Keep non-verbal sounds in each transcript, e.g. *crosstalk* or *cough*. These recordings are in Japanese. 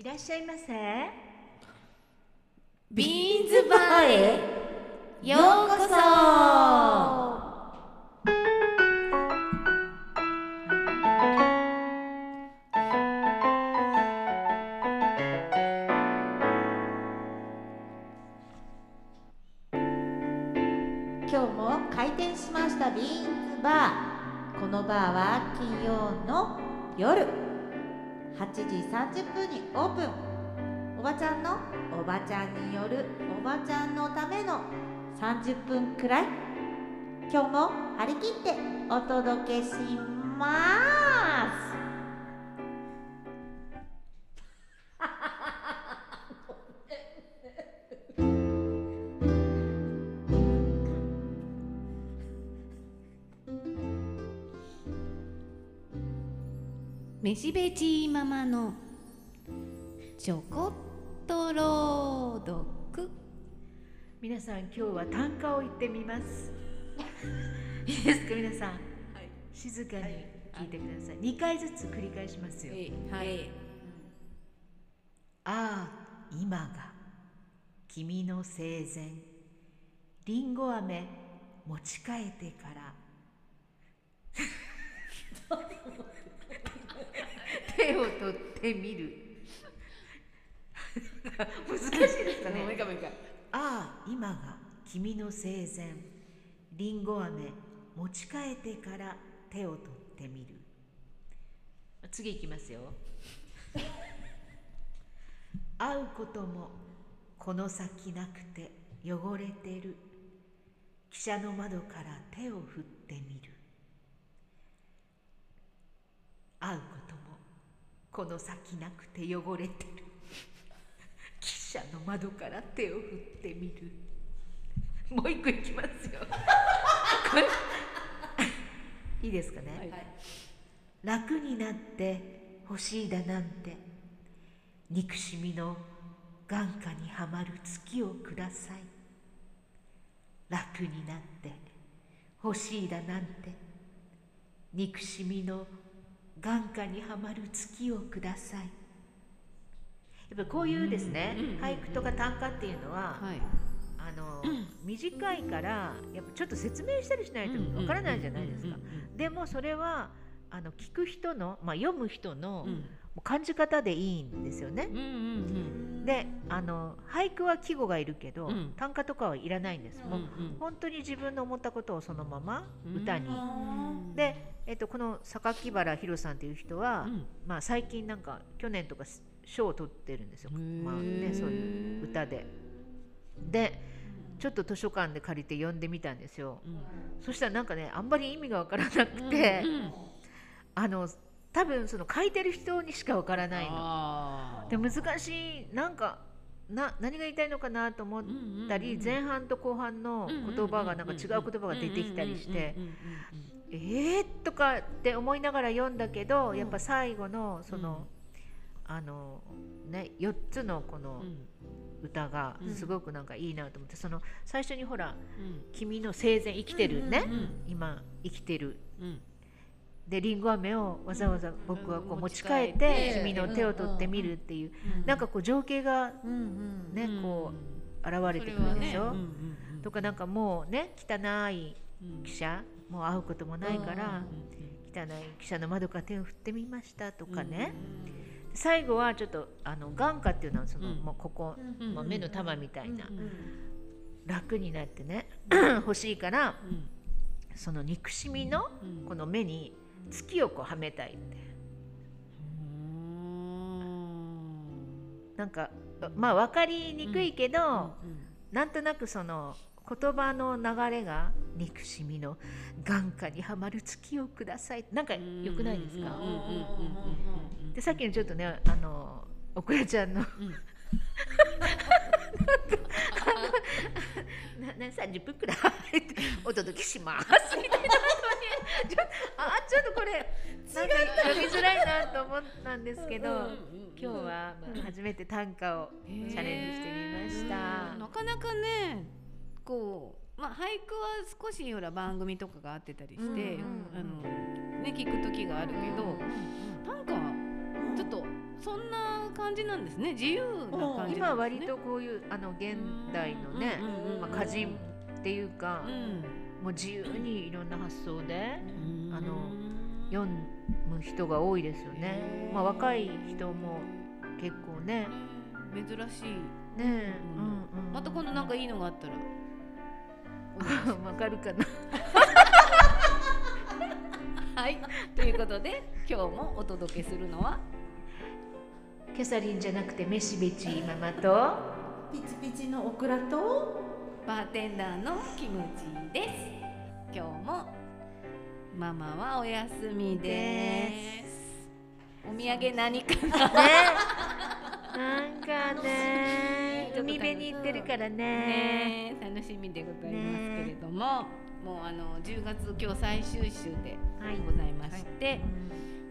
いらっしゃいませ。ビーンズバーへ。ようこそ。今日も開店しましたビーンズバー。このバーは金曜の夜。8時30分にオープン。おばちゃんのおばちゃんによるおばちゃんのための30分くらい。今日も張り切ってお届けします。めしべちママのちょこっと朗読皆さん今日は短歌を言ってみます。*laughs* いいですか？皆さん、静かに聞いてください、2回ずつ繰り返しますよ、はい。ああ今が君の生前。りんご飴持ち替えてから *laughs* 手を取ってみる。*laughs* 難しいですかね。もう一回もう一回。ああ今が君の生前。りんご飴持ち替えてから手を取ってみる。次いきますよ。*laughs* 会うこともこの先なくて汚れてる。汽車の窓から手を振ってみる。会うこともこの先なくて汚れてる。*laughs* 汽車の窓から手を振ってみる。もう一個いきますよ。これ。いいですかね、楽になって欲しいだなんて。憎しみの眼下にはまる月をください。楽になって欲しいだなんて。憎しみの眼下にはまる月をください。やっぱりこういうですね、俳句とか短歌っていうのは、はい。あの短いからやっぱちょっと説明したりしないとわからないじゃないですか。でもそれはあの聞く人の、まあ、読む人の、うん感じ方でいいんですよね。うんうんであの俳句は季語がいるけど、うん。短歌とかはいらないんです。もううん。本当に自分の思ったことをそのまま歌に。うんで、えっと、この榊原宏さんという人は、うん。まあ、最近なんか去年とか賞を取ってるんですよ、まあね、そういう歌で。でちょっと図書館で借りて読んでみたんですよ。うん。そしたらなんかねあんまり意味がわからなくて、うん。あの多分その書いてる人にしかわからないの。で難しいなんかな何が言いたいのかなと思ったり、前半と後半の言葉がなんか違う言葉が出てきたりしてうんうんうん「えー?」とかって思いながら読んだけど、やっぱ最後のその、あのね4つのこの歌がうん。すごくなんかいいなと思って、その最初にほらうん「君の生前生きてるね、今生きてる」うんでりんご飴をわざわざ僕はこううん。持ち替え持ち替えて。て君の手を取ってみるっていう、うんなんかこう情景がね、うんこう現れてくるでしょ、とかなんかもうね汚いうん。汽車もう会うこともないから、うん汚い汽車の窓から手を振ってみましたとかね、最後はちょっとあの眼下っていうのはその、うん。もうここ、うんまあ、目の玉みたいな、うん楽になってね欲しいからうん。その憎しみのうん。この目に月をこうはめたいって。うん。なんかまあ分かりにくいけど、うんなんとなくその言葉の流れが憎しみの眼下にはまる月をください。なんかうん良くないですか？うんうんうんうんうんでさっきのちょっとねあのおくらちゃんのうん *laughs* *laughs* なな30分くらい。*laughs* お届けします。みたいなのに。ち *laughs* ょあちょっとこれなんか読みづらいなと思ったんですけど今日はまあ初めて短歌をチャレンジしてみました。なかなかねこう、まあ、俳句は少しほら番組とかがあってたりして、あのね、聞く時があるけど、なんかちょっとそんな感じなんですね。自由な感じね。今は割とこういうあの現代のねまあ歌人っていうかうん。もう自由にいろんな発想でうん。あの読む人が多いですよね。まあ若い人も結構ね。珍しい。ねうん、また今度なんかいいのがあったら。*laughs* わかるかな？*laughs* はい。ということで今日もお届けするのはキャサリンじゃなくてメシベチママと。ピチピチのオクラと。バーテンダーのキムチです。今日もママはお休みです。お土産何かな？ね。なんかね、海辺に行ってるからね。ね。楽しみでございますけれども、もうあの10月今日最終週でございまして、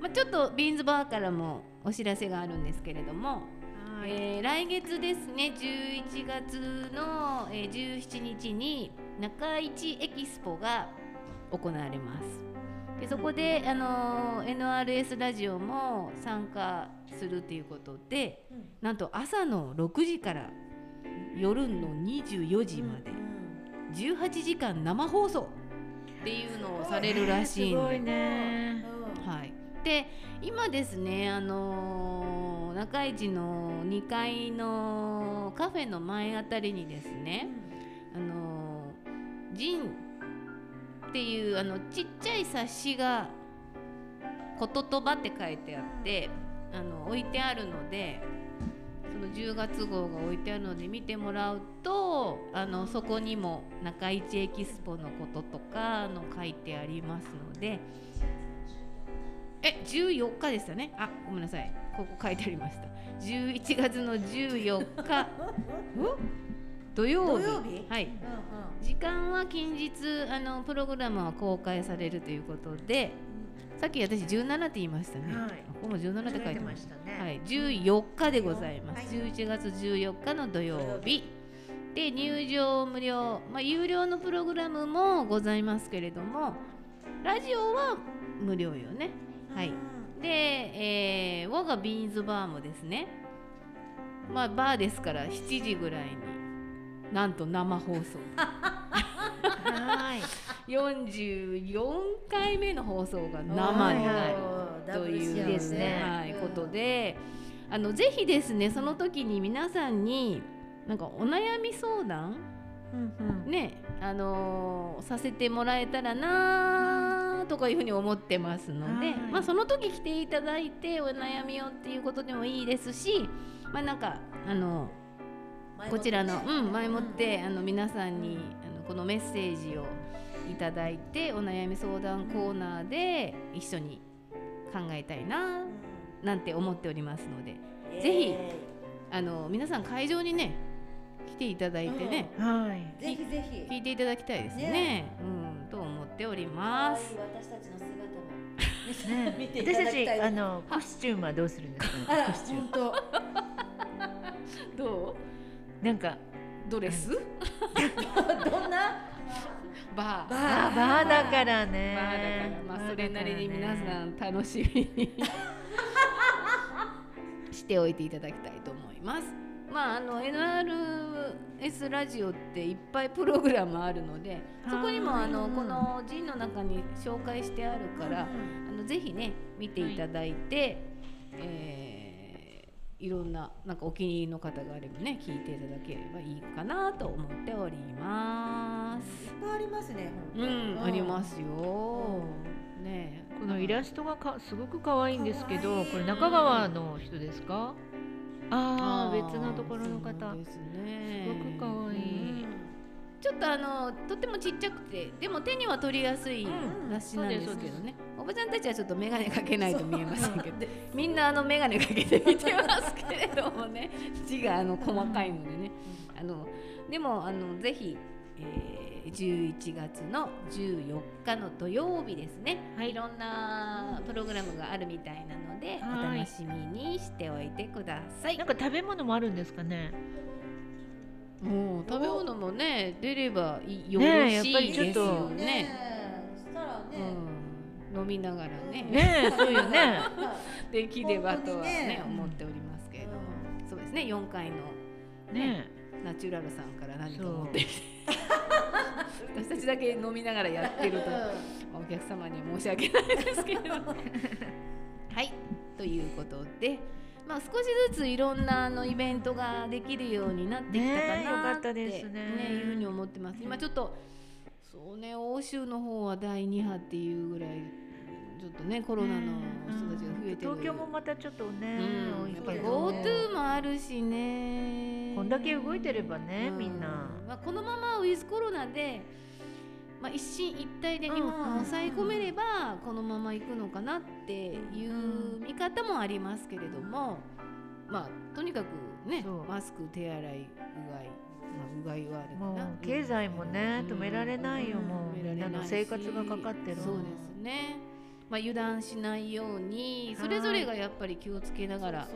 まあ、ちょっとビーンズバーからもお知らせがあるんですけれども、はい。えー来月ですね11月の、えー17日に中市エキスポが行われます。でそこで、あのー NRS ラジオも参加するということでなんと朝の6時から夜の24時まで18時間生放送っていうのをされるらしいんで。すごいね。はい、で今ですね、あのー中市の2階のカフェの前あたりにですね、あのージンっていうあのちっちゃい冊子が「こととば」って書いてあってあの置いてあるのでその10月号が置いてあるので見てもらうとあのそこにも中市エキスポのこととかあの書いてありますのでえ14日でしたね。あごめんなさい。ここ書いてありました。11月の14日。*laughs* 土曜日。土曜日？はい。時間は近日あのプログラムは公開されるということでさっき私17って言いましたね、はい。ここも17って書いててましたね。はい、14日でございます、はい。11月14日の土曜日。で入場無料、まあ、有料のプログラムもございますけれどもラジオは無料よねはい。で、えー我がビーンズバーもですね。まあバーですから7時ぐらいになんと生放送。*laughs* はい。44回目の放送が生になるというですね。はい、ことで。あのぜひですねその時に皆さんになんかお悩み相談？ねあのーさせてもらえたらなとかいうふうに思ってますので、はい。まあ、その時来ていただいてお悩みをっていうことでもいいですしまあなんかあのこちらの、うん、前もって、あの皆さんにあのこのメッセージをいただいてお悩み相談コーナーで一緒に考えたいななんて思っておりますのでぜひあの皆さん会場にね来ていただいてね、はい。ぜひぜひ。聞いていただきたいですね。ね。うん、と思っております。私たちの姿もね *laughs* 見ていただきたいあのコスチュームはどうするんですか。コスチューム。*laughs* どなんかうドレス？どんな？バーバあバーだからバね。ーだから、まあ、それなりに皆さん。ん楽しみに *laughs* しておいていただきたいと思います。まあ、あの NRS ラジオっていっぱいプログラムあるのでそこにもあのうんこの陣の中に紹介してあるから、あのぜひね見ていただいて、えーいろんななんかお気に入りの方があればね聞いていただければいいかなと思っております。いっぱいありますねう本当ん、ありますよ。ねえ。このイラストがかすごく可愛いんですけど、これ中川の人ですか？ああー別のところの方。すね。すごく可愛い。ちょっとあのとってもちっちゃくてでも手には取りやすいうん。雑誌なんですけどね、おばちゃんたちはちょっと眼鏡かけないと見えませんけど。*laughs* でみんなあの眼鏡かけて見てますけれどもね。*laughs* 字があの細かいのでね。あのでもあのぜひ、えー、11月の14日の土曜日ですね、い、ろんなプログラムがあるみたいなので、はい。お楽しみにしておいてください。なんか食べ物もあるんですかね？もう食べ物もね出ればいよね。えろしいやっぱりちょですよね。えそしたらねうん、飲みながらね。ねえそうよね。*laughs* できればとはねね。思っておりますけれども、そうですね4階のねナチュラルさんから何か持ってきて私たちだけ飲みながらやってるとお客様には申し訳ないですけれども *laughs* はいということで。まあ、少しずついろんなあのイベントができるようになってきたかなって、ったですねいうふうに思ってます。今ちょっとそうね欧州の方は第2波っていうぐらいちょっとねコロナの人たちが増えてる、東京もまたちょっとね、うん、やっぱり GoTo もあるしね。こんだけ動いてればね、うん。みんな。まあ、このままウィズコロナで、まあ、一進一退で今うんうんうん。抑え込めればこのまま行くのかなっていう見方もありますけれども、まあ、とにかくねマスク手洗いうがい、まあ、うがいはあるかもなう経済もね、うん。止められないよ、もう。みんなの生活がかかってる。そうですね、まあ、油断しないようにそれぞれがやっぱり気をつけながら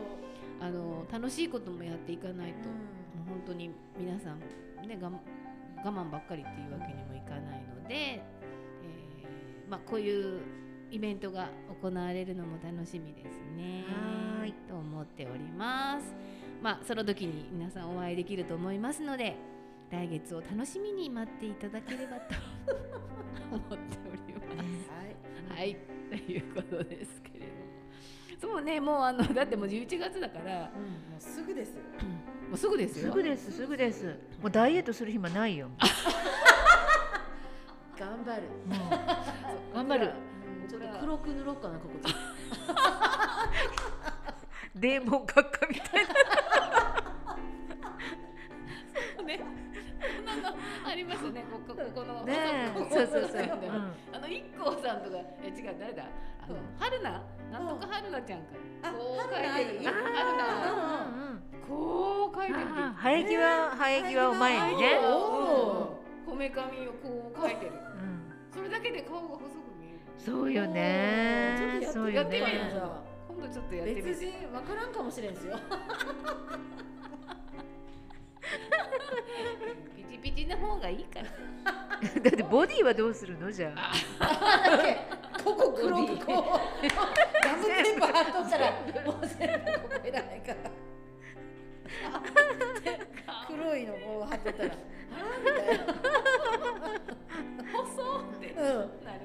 あの楽しいこともやっていかないと、もう本当に皆さん、ね、が我慢ばっかりっていうわけにもいかないので、えーまあ、こういうイベントが行われるのも楽しみですね。はーいと思っております。まあ、その時に皆さんお会いできると思いますので来月を楽しみに待っていただければと *laughs* 思っております。はい、ということですけれども。そうね、もうあのだってもう11月だから、もうすぐですよ。もうすぐですよ。すぐですすぐです。もうダイエットする暇ないよ。*laughs* 頑張る。もう頑張る。ちょっと黒く塗ろうかなここデーモン閣下みたいな。ね。こんなのありますよね。ここここの。ねそうそうそう、うんあの一 k さんとかえ違う誰だ？あのうん。春菜？なんとか春菜ちゃんかあこう書いてる愛春菜。こう書いてる。生え際生え際を前にね、おこめかみをこう書いてる。うん、それだけで顔が細く見える。そうよね。ちょっとやってみね。る今度ちょっとやってみ別て人わからんかもしれんですよ *laughs* *laughs* ピチピチな方がいいから。*laughs* だってボディはどうするの？じゃあ。ここ黒くこうガムテープ貼っとったらもう全部ここいらないから。*laughs* 黒いのこう貼っとったらあーみたいな。細って。うん。なる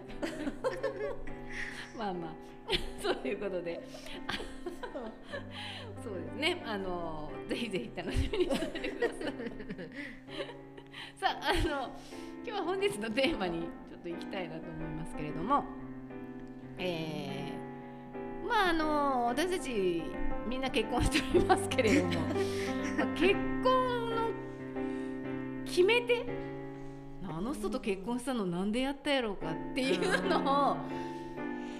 まあまあ。そういうことでそうですね。あのぜひぜひ楽しみにしててください。さああの今日は本日のテーマにちょっと行きたいなと思いますけれども。えーまああの私たちみんな結婚しておりますけれども。*laughs* まあ結婚の決め手？あの人と結婚したのなんでやったやろうかっていうのを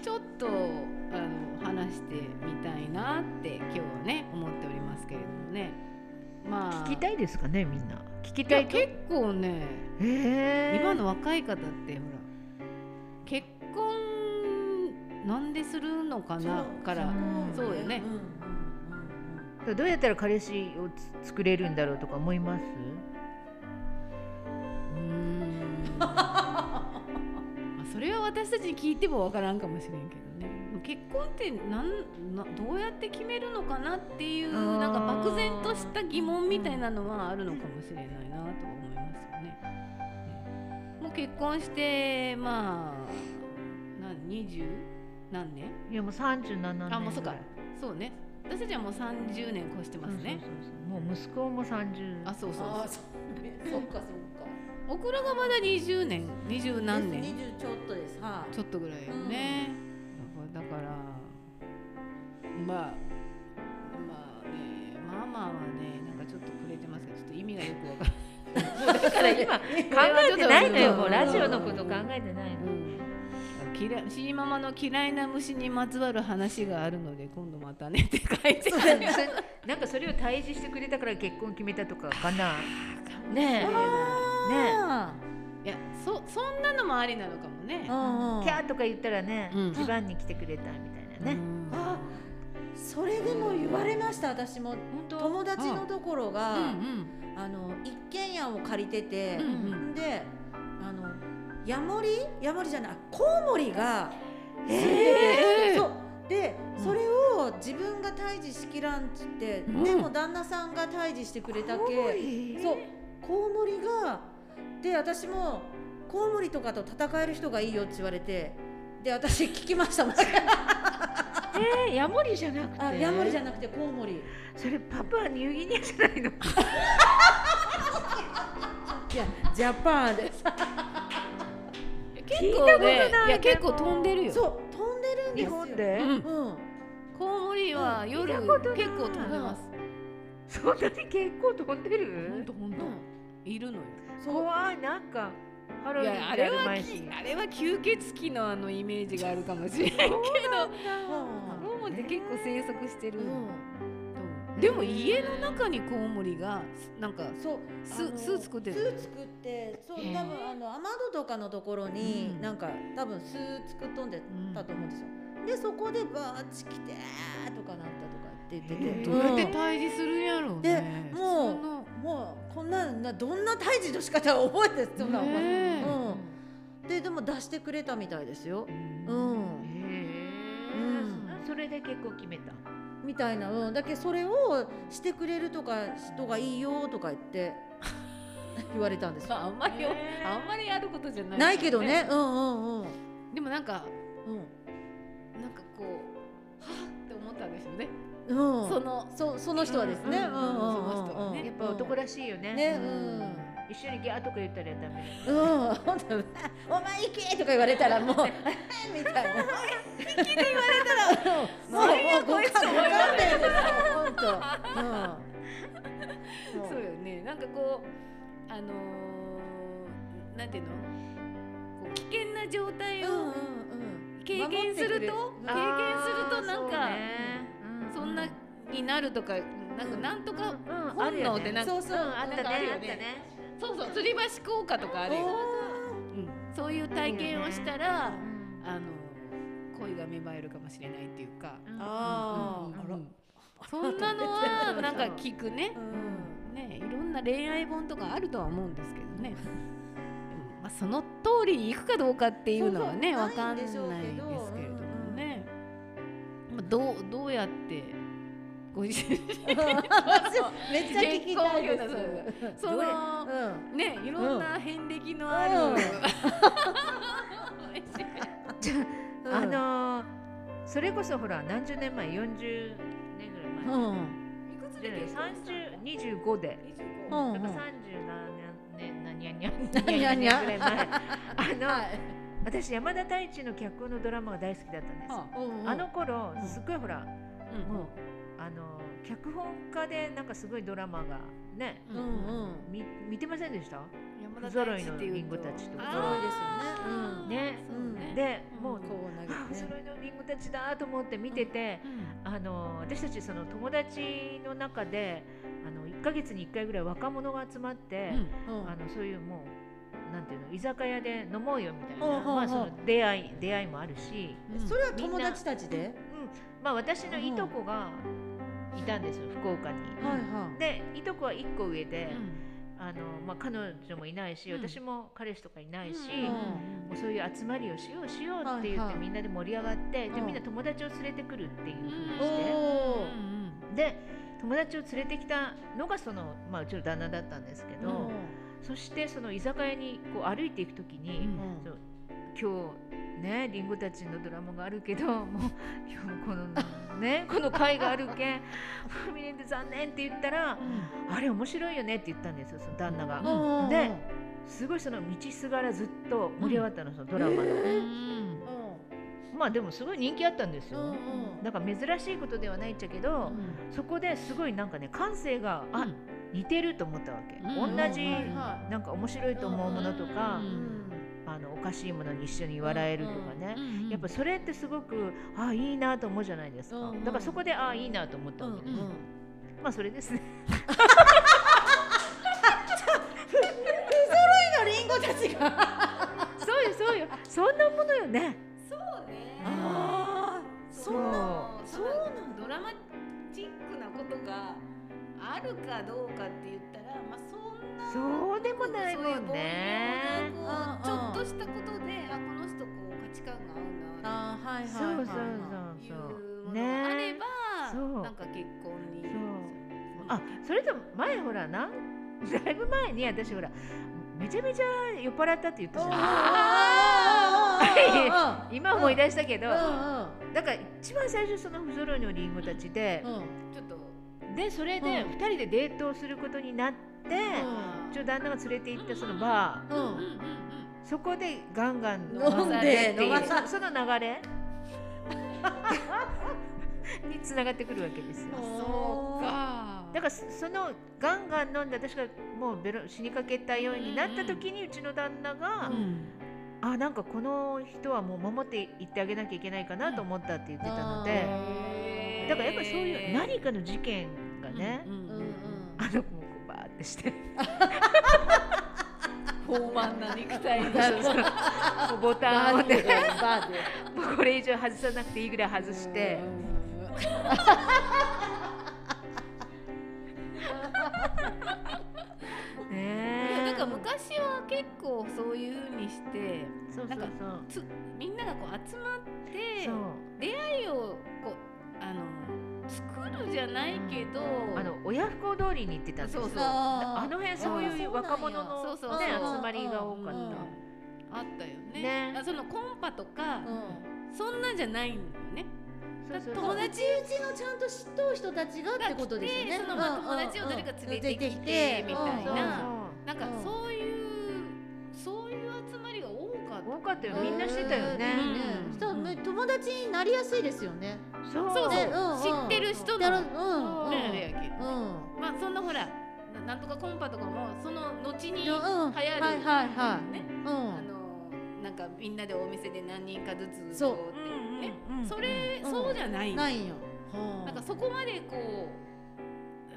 ちょっとあの話してみたいなって今日はね思っておりますけれどもね。まあ聞きたいですかねみんな。聞きいたい結構ね。えー、今の若い方ってほら結婚なんでするのかなから。そうよね。んうんうんどうやったら彼氏をつ作れるんだろうとか思います？うーん。*laughs* まあそれは私たちに聞いてもわからんかもしれんけど。ね結婚ってなんなどうやって決めるのかなっていうなんか漠然とした疑問みたいなのはあるのかもしれないなとは思いますよね。ね。もう結婚してまあ何二十？何年？いやもう37年あもうそうか。そうね。私たちはもう30年越してますね。そうそうそうもう息子も30あそうそうそう。そうね。そっかそっか。オクラがまだ20年。20何年。二十ちょっとです。はちょっとぐらいよね、だからだから。まあまあねママはねなんかちょっとくれてますけどちょっと意味がよくわからない。だから今考えてないのよ。もうラジオのう。ん。こと考えてないの嫌いシーママの嫌いな虫にまつわる話があるので今度またねって書いてそあるなん。かそれを対峙してくれたから結婚決めたとかかなねえねあいやそそんなのもありなのかもね。ーうんうん。キャーとか言ったらね、うん。一番に来てくれたみたいなね、うん。あそれでも言われました私も。本当？友達のところが、うんうん。あの一軒家を借りてて、うんうん。であのヤモリ？ヤモリじゃないコウモリが住んでて、えー？そう。で、うん。それを自分が退治しきらんっつって、うん。でも旦那さんが退治してくれたけコウモリそう。コウモリがで私もコウモリとかと戦える人がいいよって言われてで私聞きましたもんえー、ヤモリじゃなくて？あヤモリじゃなくてコウモリ。それパプアニューギニアじゃないの？*laughs* いやジャパンで。す結構ねないいや結構飛んでるよ。そう飛んでるんですよ。日本で、うん。うん。コウモリはうん。夜結構飛んでます。そんなに結構飛んでる？とほんといるのよ。そう。怖いなんか。ハロウィンであいやあれはあれは吸血鬼のあのイメージがあるかもしれないけど。うんコウモリって結構生息してる、うん。でも家の中にコウモリがなんかそう。巣巣作ってる巣作ってそう多分あの雨戸とかのところに、うん。なんか多分巣作っとんでたと思うんですよ、でそこでバーッチ来てとかなったとかって言ってて、どうやってうん退治するんやろうでねもうもうこんななどんな退治の仕方を覚えてるそんな、ねえうん、ででも出してくれたみたいですよ、ううん。ん、へえ、それで結構決めた。みたいな、うん、だけどそれをしてくれるとか人がいいよとか言って *laughs* 言われたんですよ。まああんまりあんまりやることじゃない。ないけどね。うんうんうん。でもなんかうん。なんかこうはぁって思ったんでしょうね、うん、そのそその人はですね、うんうんうんうんうん、その人はね。やっぱ男らしいよね。ね。うん。一緒にギャーとか言ったらダメ。うん、本当お前行けとか言われたらもう *laughs* みたいな。行けって言われたら *laughs* もうもうご勘弁ですよ本当。うん。そうよね。なんかこうあのー、なんていうの？こう危険な状態をうんうんうん。経験すると、経験するとなんかそんなうになるとかなんかなんとかんうん。本能ってなんかそうそう。あったね。なんかあるよね。あったね。そうそう。吊り橋効果とかあるよ、うん、そういう体験をしたら、あの恋が芽生えるかもしれないっていうか、あー。うんうんそんなのはなんか聞くね。う、ん。ねいろんな恋愛本とかあるとは思うんですけどね。まあ、その通りに行くかどうかっていうのはねそうそう。わかんないですけれどもね、まあ、どうどうやってご自身。めっちゃ聞きたいです。その *laughs* う。ん。ねいろんな遍歴のある、うん。*laughs* じゃああのーそれこそほら何十年前40年ぐらい前。うん。いくつで結婚した30 25で。うんだから30何年何やにゃ何やにゃぐらい前。*laughs* あの私山田太一の脚本のドラマが大好きだったんです。はうんあの頃うん。すっごいほらうん。もうあの脚本家でなんかすごいドラマがねうんうん。み見てませんでした？山田不揃いのリンゴたちとか。不揃いですよね。うん。ね。ねでうん。もうこう投げて。ね。揃いのリンゴたちだと思って見ててうんあの私たちその友達の中であの1ヶ月に1回ぐらい若者が集まって、うんあのそういうもうなんていうの居酒屋で飲もうよみたいな、まあ、その出会い出会いもあるし、うんそれは友達たちで？うん。まあ、私のいとこがいたんですよ福岡に。はいはい。でいとこは1個上で、うん。あのまあ、彼女もいないし、うん。私も彼氏とかいないし、うんもうそういう集まりをしようしようって言って、みんなで盛り上がって、うん。でみんな友達を連れてくるっていうふうにうん。して、で友達を連れてきたのがその、まあ、うちの旦那だったんですけど、うん。そしてその居酒屋にこう歩いていく時に、うん今日ねりんごたちのドラマがあるけどもう今日このねこの会があるけん *laughs* ファミリーで残念って言ったらあれ面白いよねって言ったんですよその旦那が。ですごいその道すがらずっと盛り上がったの、そのドラマの、えうん。まあでもすごい人気あったんですよ、うんうん。だから珍しいことではないっちゃけど、そこですごいなんかね感性があ、うん。似てると思ったわけ、うん。同じ、なんか面白いと思うものとか、うんあのおかしいものに一緒に笑えるとかね、うんやっぱそれってすごくあいいなと思うじゃないですか、うん。うんだからそこであいいなと思ったわけです、うんうんまあそれですね。のリンゴたちが。そうよそうよそんなものよねそうねああ、そんな。そうなんドラマチックなことがあるかどうかって言ったらまあそんなそうでもないもんね。ちょっとしたことであこの人こう価値観が合うなあーはいはいそうそうはいはい。いうそうそうものがあれば、そうなんか結婚にそう。あそれと前ほらなんだいぶ前に私ほらめちゃめちゃ酔っ払ったって言ったじゃん。あ *laughs* 今思い出したけど、うんうん。だから一番最初その不揃いのリンゴたちで、うん。ちょっと。でそれでうん。2人でデートをすることになって、ちょ旦那が連れて行ったそのバー、うん。そこでガンガン飲飲んまで。飲まさそその流れ。につながってくるわけですよ。そうか。だからそそのガンガン飲んで私がもうベロ死にかけたようになった時にうちの旦那が、うん。あなんかこの人はもう守っていってあげなきゃいけないかなと思ったって言ってたので、だからやっぱりそういう何かの事件がね、うんうんうんうん。あのってして。豊満な肉体そうがそうそう。もうボタンをね。バーで。もうこれ以上外さなくていいぐらい外して。いねえやだから昔は結構そういう風にしてみんながこう集まって出会いをこうあの作るじゃないけど、あの親不孝通りに行ってたんですよ。そうそう。あの辺そういう若者のそうそうそう。ね集まりが多かった、うんうん。あったよね。ね。あそのコンパとか、うそんなんじゃないんだよね。そうそうそう。友達うちのちゃんと知っとう人たちがってことですよね。でそのまあ友達を誰か連れてきてみたいな。なん。かうんそういうかった多かったよ。みんなしてたよね、うんそしたらね友達になりやすいですよね。そう。そうそう、ねうんうん。知ってる人やるのうん。うん。ねうん。まあそんなほらななんとかコンパとかもその後に流うん。行る、はいはいはい。ね。うあんのなんかみんなでお店で何人かずつそうこってうんね、う。んうんそれ、うん。そうじゃない。ないん。よ。なんかそこまでこう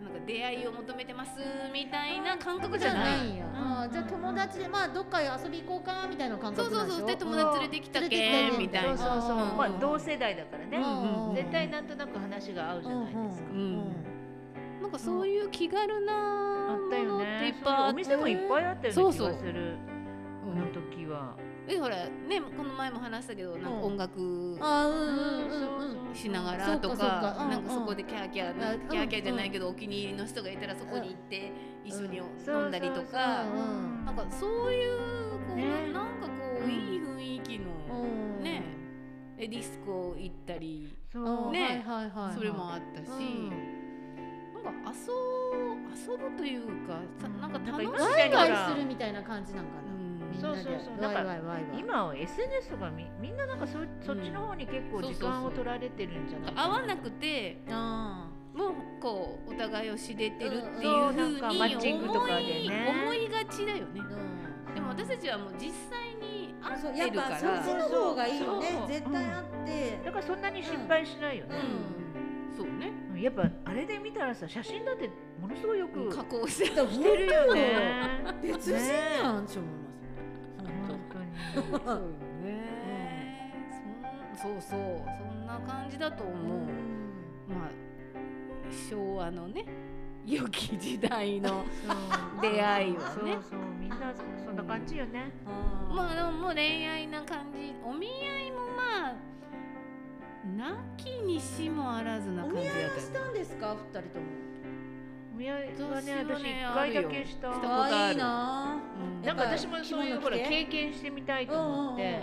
なんか出会いを求めてますみたいな感覚じゃない。や。あーじゃあ友達でまあどっか遊び行こうかみたいな感そうそう覚なんでしょ？そうで友達連れてきたけ？んみたいな。そうそうそう、うん。まあ同世代だからね、うんうん絶対なんとなく話が合うじゃないですか、うんうんなんかそういう気軽なあったよものっていねっぱいあって。お店もいっぱいあったような気そうそう。がする時は、えほらねこの前も話したけどなんかうん。音楽。しながらとかなんかそこでキャーキャーうんキャーキャーじゃないけどお気に入りの人がいたらそこに行って一緒に飲んだりとか。なんかそういうこうね。なんかこういい雰囲気のうん。ね。でディスコ行ったり。ね。それもあったし。うん。なんか遊遊ぶというかなんか楽しみたいな感じなんかな。うんみんなでそうそうそう。ワイワイなんかワイワイ。今は SNS とかみみんななんかそそっちの方に結構時間を取られてるんじゃない合わなくてあもうこうお互いを知れてるっていそううふうになんかマッチングとかでね。思い思いがちだよね。ーうん。でも私たちはもう実際に会そうってるから。やっぱそっちの方がいいよね。絶対あって、だからそんなに心配しないよね、うん。そうね。うん。やっぱあれで見たらさ写真だってものすごいよく加工してる。よね。*laughs* 別人やんって思います本当に。そうよね。そん。そうそうそんな感じだと思う、まあ昭和のね良き時代の *laughs* 出会いはね。そうそうみんなそんな感じよね、まあでももう恋愛な感じ。お見合いもまあなきにしもあらずなお感じだったよ見合いはしたんですか？二人ともお見合いはね私一回だけしたしたことああるいいな。うん。なんか私もそういうほら経験してみたいと思って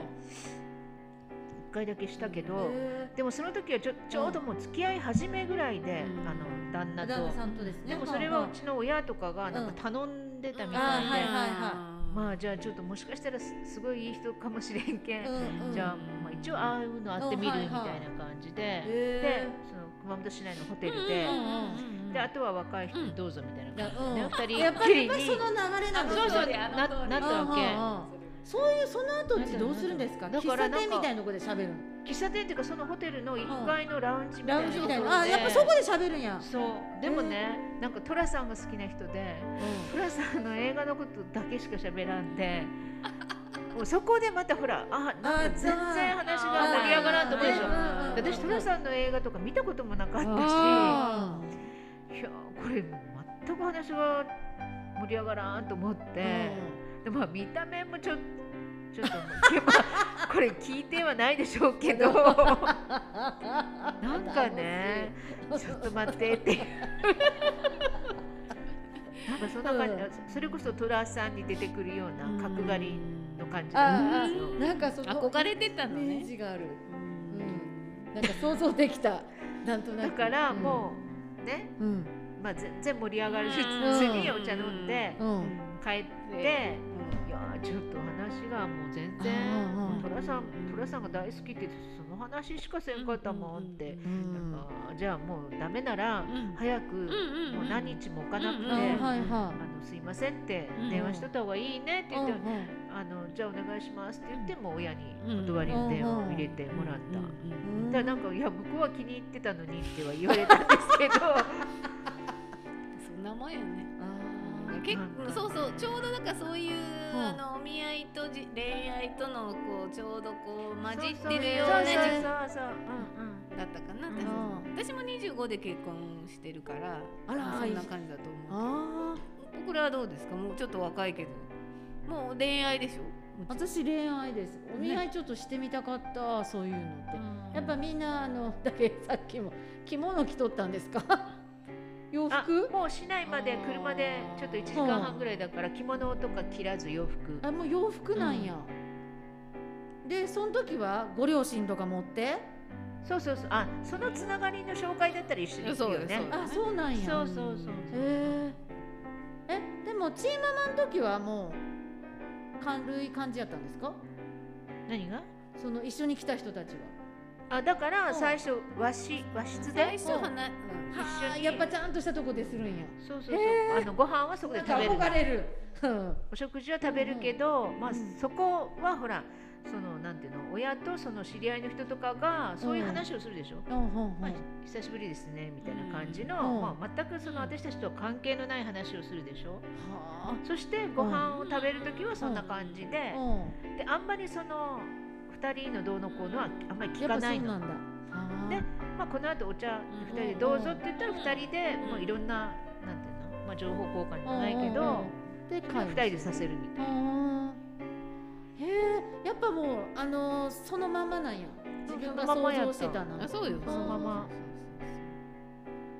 一回だけしたけどへでもその時はちょちょうどもう付き合い始めぐらいで、うん。あの旦那と。ー旦那さんとですね。でもそれはうちの親とかがなんか頼んでたみたいで、あはいはいはまあじゃあちょっともしかしたらすすごいいい人かもしれんけん、うんうんじゃあ、まあ、一応会うの会ってみるみたいな感じで、でへその熊本市内のホテルで、うんであとは若い人にどうぞみたいな感じ。で、ねやっぱきりに。りやっぱりその流れなんですそう。そうななったわけ、そういうその後ってどうするんですか？だからみたいなとこで喋るの？喫茶店っていうかそのホテルの1階のラウンジみたいな。あやっぱそこで喋るんや。そう。でもね、なんか寅さんが好きな人で寅さんの映画のことだけしか喋らんでもうそこでまたほらあなんか全然話が盛り上がらんと思うでしょ。私寅さんの映画とか見たこともなかったし。あいやこれ全く話が盛り上がらんと思って、でまあ見た目もちょちょっとまあ *laughs* これ聞いてはないでしょうけど。*laughs* なんかねちょっと待ってってなんかそんな感じ、それこそ寅さんに出てくるような角刈りの感じなんですよ。なんかその憧れてたのイメーねジがある。うん。なんか想像できた。なんとなく。だからもうね、うん。うんまあ、全然盛り上がるしうん。普通にお茶飲んでうん。帰って、いやーちょっと話がもう全然寅さん寅さんが大好きってその話しかせんかったもんって、うんなんかじゃあもうダメならうん。早くもう何日も置かなくて、あのすいませんってうん電話しとった方がいいねってい言って、うんあのじゃあお願いしますって言っても親に断りの電話を入れてもらった。うんだからなんかいや向こうは気に入ってたのにっては言われたんですけど *laughs* なもんよね結構そうそうちょうどなんかそういう、うん。あのお見合いとじ恋愛とのこうちょうどこう混じってるような時期だったかな、うん。私も25で結婚してるからあらそんな感じだと思うあー。僕らはどうですか？もうちょっと若いけど。もう恋愛でしょ？私恋愛です。お見合いちょっとしてみたかった、そういうのって。やっぱみんなあのだけさっきも着物着とったんですか？洋あ服もう市内まで車でちょっと1時間半ぐらいだから着物とか着らず洋服。あもう洋服なんや、でその時はご両親とか持って？そうそうそう。あそのつながりの紹介だったら一緒に行くよね。あそうなんや。そうそうそうそう。へええでもチーママの時はもう軽い感じやったんですか？何が？その一緒に来た人たちはあだからうん。最初和紙和室で？最初はな、うん。はあ一緒に。やっぱちゃんとしたとこでするんや。そうそうそう。あのご飯はそこで食べる。憧れる。うん。お食事は食べるけど、まあうんそこはほらそのなんていうの？親とその知り合いの人とかがそういう話をするでしょ、うん。うんまあ、久しぶりですねみたいな感じの、うんまあ、全くその私たちとは関係のない話をするでしょ？はそしてご飯を食べる時はそんな感じであ、うん。であんまりその2人のどうのこうのはあんまり聞かないの。そうなんだ。あー。でまあ、この後お茶うん2人でどうぞって言ったら2人でもういろんななんていうの、まあ、情報交換じゃないけど、うんうんうん。で2人でさせるみたいな。へえやっぱもうあのーそのままなんや。自分が想像してたなあそうよ。そのまま。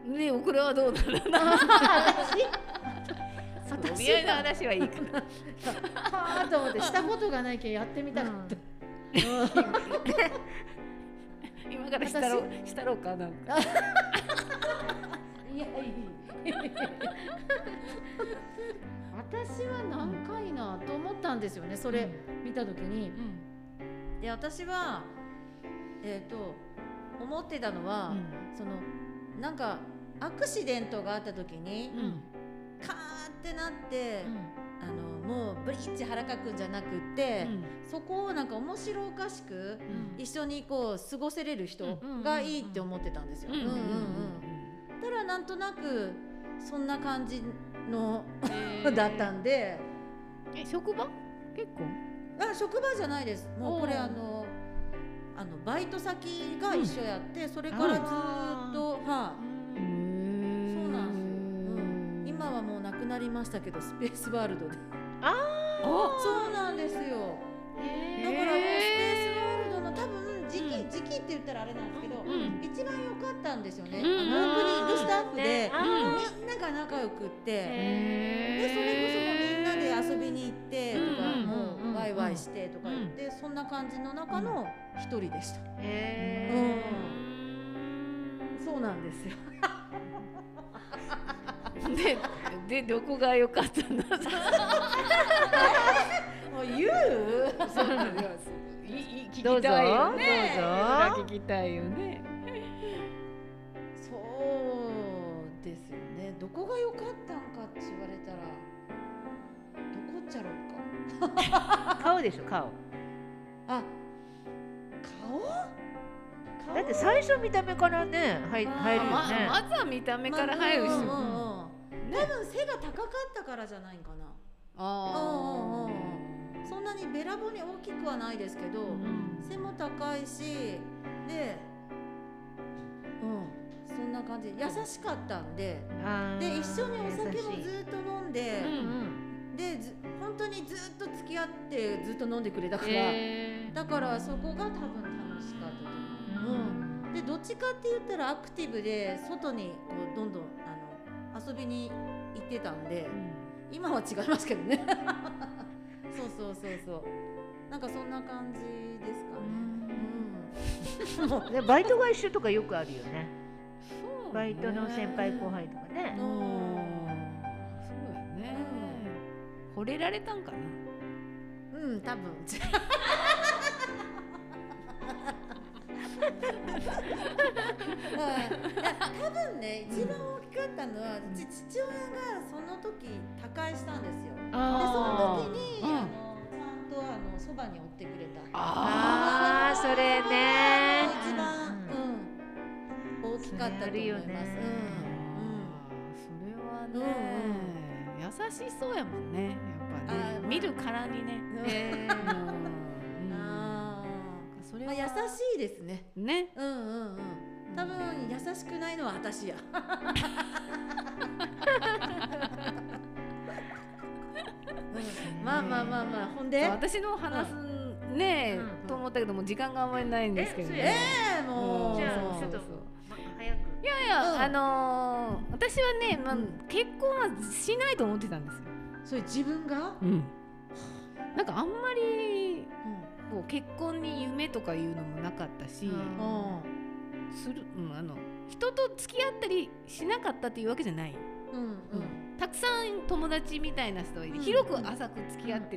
ねえオクラはどうなるな私？*laughs* お見合いの話はいいから *laughs* はあと思ってしたことがないけんやってみたかった、今からしたろうしたろうかな。んかいやいい私は何回なと思ったんですよねそれ見た時に、で私はえっ、と思ってたのは、そのなんかアクシデントがあった時に、うん。うんカーってなって、あのもうブリッジ腹かくんじゃなくって、そこをなんか面白おかしく一緒にこう過ごせれる人がいいって思ってたんですよ。うんうんうんたらなんとなくそんな感じのうん *laughs* だったんで、え職場？結婚あ職場じゃないです。もうこれあのあのバイト先が一緒やって、それからずーっと、はい、そなりましたけどスペースワールドで。ああそうなんですよ。だからもうスペースワールドの多分時期、うん。時期って言ったらあれなんですけど、うん。一番良かったんですよね。うん。あのオープニングスタッフで、ねあみんなが仲良くって、へでそれこそみんなで遊びに行ってとか、うん。ワイワイしてとか言って、そんな感じの中の一人でした。へそうなんですよ。ででどこが良かったんだ *laughs* もう言う？そうなんですいい聞きたいよね。どうぞ。聞きたいよね。そうですよね。どこが良かったんかって言われたらどこっちゃろうか。*laughs* 顔でしょ顔。あ、顔？顔？だって最初見た目からね入入るよまね、まずは見た目から入るし。まあうんうんょうんうん多分背が高かったからじゃないかな。あうんうんそんなにべらぼうに大きくはないですけど、ん。背も高いし、で、うん、そんな感じ。優しかったんで、で一緒にお酒もずっと飲んで、うんでず本当にずっと付き合ってずっと飲んでくれたから、へー。だからそこが多分楽しかったと思う。うん。でどっちちかって言ったらアクティブで外にこうどんどんあの遊びに行ってたんで、今は違いますけどね。*laughs* そうそうそうそう。なんかそんな感じですかね、うん、もうでバイトが一緒とかよくあるよね。そうね。バイトの先輩後輩とかね。うん。そうやね。惚れられたんかな。うん多分 *laughs* 多分ね一番大きかったのは、うち父親がその時他界したんですよ。でその時に、うん。あのちゃんとあのそばにおってくれた。ああそれね。一番、うん、大きかったと思います。それあるよねそれはね、優しそうやもんねやっぱね見るからにね、えー、*laughs* それはまあ、優しいですね。ねうんうんうん。多分優しくないのは私や。*laughs* うんまあまあまあまあほんで？え私の話すね、うんと思ったけども時間があんまりないんですけどえねえもう。じゃあそうちょっとそうま早くいやいや、うんあのー私はね、まあうん結婚はしないと思ってたんですよ、それ自分が？なんかあんまりこう結婚に夢とかいうのもなかったし、うん。うんする、うん、あの人と付き合ったりしなかったっていうわけじゃない、うんうん。たくさん友達みたいな人がいて、うん。広く浅く付き合ってて。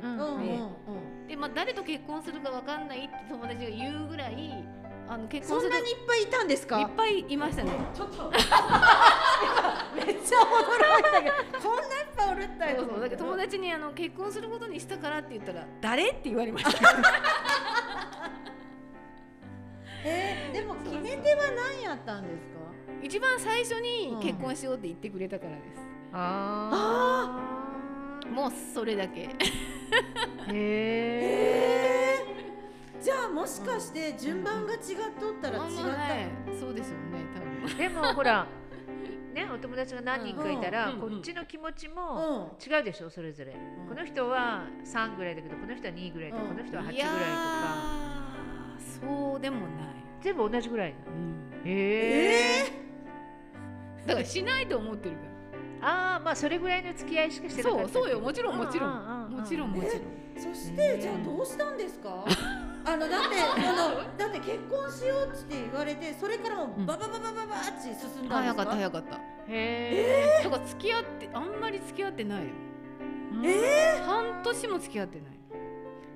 で、まあ、誰と結婚するかわかんないって友達が言うぐらいあの結婚そんなにいっぱいいたんですか？いっぱいいましたね。ちょっと。*laughs* めっちゃ驚いたけど。こんないっぱいおるったよそうそう。だから友達にあの結婚することにしたからって言ったら誰？って言われました。*laughs* えー、でも決め手は何やったんですか？一番最初に結婚しようって言ってくれたからです。あもうそれだけ。あへ *laughs* えじゃあもしかして順番が違っとったら違った、まあまあはい。そうですよね多分。でもほら *laughs* ねお友達が何人かいたら、うんこっちの気持ちもうん。違うでしょそれぞれ、この人は3ぐらいだけどこの人は2ぐらいとか、うん。この人は8ぐらいとか。ーそうでもない。全部同じぐらいうん。へえだからしないと思ってるかああまあそれぐらいの付き合いしかしてら。なかったそうそうよ。もちろんもちろうんうんうんうん。んもちろんもちろん。そしてじゃあどうしたんですか？*laughs* あのだってあのだって結婚しようって言われてそれからもうん。ババババババって進んだんですか、早かった早かった。へえ。だから付き合ってあんまり付き合ってないよ。え半年も付き合ってない。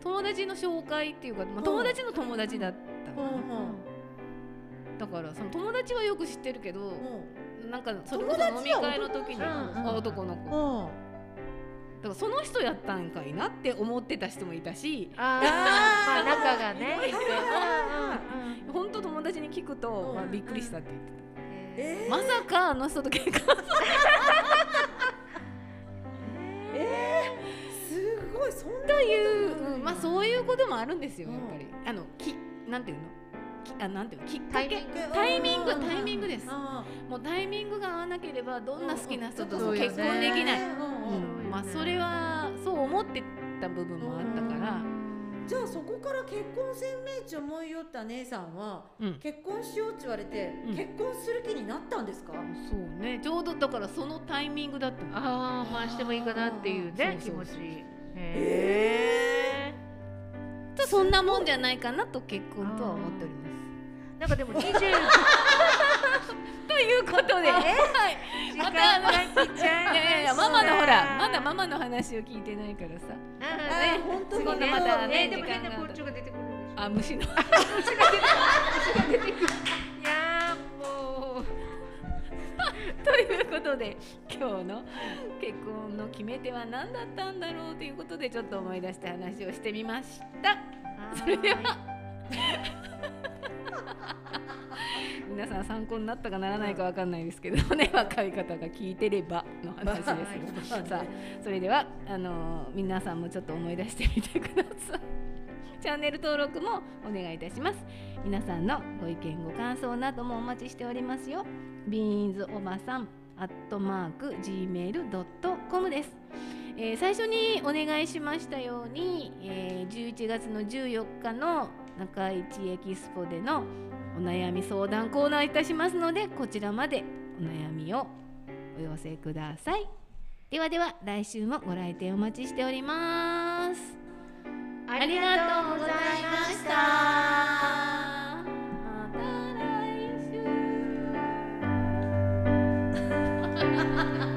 友達の紹介っていうか、まあ、友達の友達だったー、の、うんうん。だからその友達はよく知ってるけど、なんかそれこ友達はそ飲み会の時に男の子あ男の子だからその人やったんかいなって思ってた人もいたしああ仲がね *laughs* 本当友達に聞くと、うんまあ、びっくりしたって言ってえー。た、まさかあの人と結婚 *laughs* えー、すごいそんなと。いう、うんまあそういうこともあるんですようんやっぱり、あのきなんていうの？きあなんていうの？きっかけ？タイミング。タイミングです。あもうタイミングが合わなければどんな好きな人と結婚できない、うんまあそれはそう思ってた部分もあったから、じゃあそこから結婚宣明地思いよった姉さんはうん。結婚しようって言われて、うん。結婚する気になったんですか、そうね。ちょうどだからそのタイミングだったの。ああまあしてもいいかなっていうね気持ち。へえとそんなもんじゃないかなと結婚とは思っております。なんかでも20ということで、はい、ました。いやいやいやママのほらまだママの話を聞いてないからさ。ね。ー本当に今度またねねでも変な時間が出てくるでしょ。あ虫の。*laughs* 虫が出てくる。いやーもう。ということで今日の結婚の決め手は何だったんだろうということでちょっと思い出して話をしてみました。それでは *laughs* 皆さん参考になったかならないかわかんないですけどね若い方が聞いてればの話です。まあがさあそれではあのー皆さんもちょっと思い出してみてください。*laughs* チャンネル登録もお願いいたします。皆さんのご意見ご感想などもお待ちしておりますよ。ビーンズおばさんアットマーク gmail.com です、えー最初にお願いしましたように、えー11月の14日の中市エキスポでのお悩み相談コーナーいたしますのでこちらまでお悩みをお寄せください。ではでは来週もご来店お待ちしております。あありがとうございました。また来週。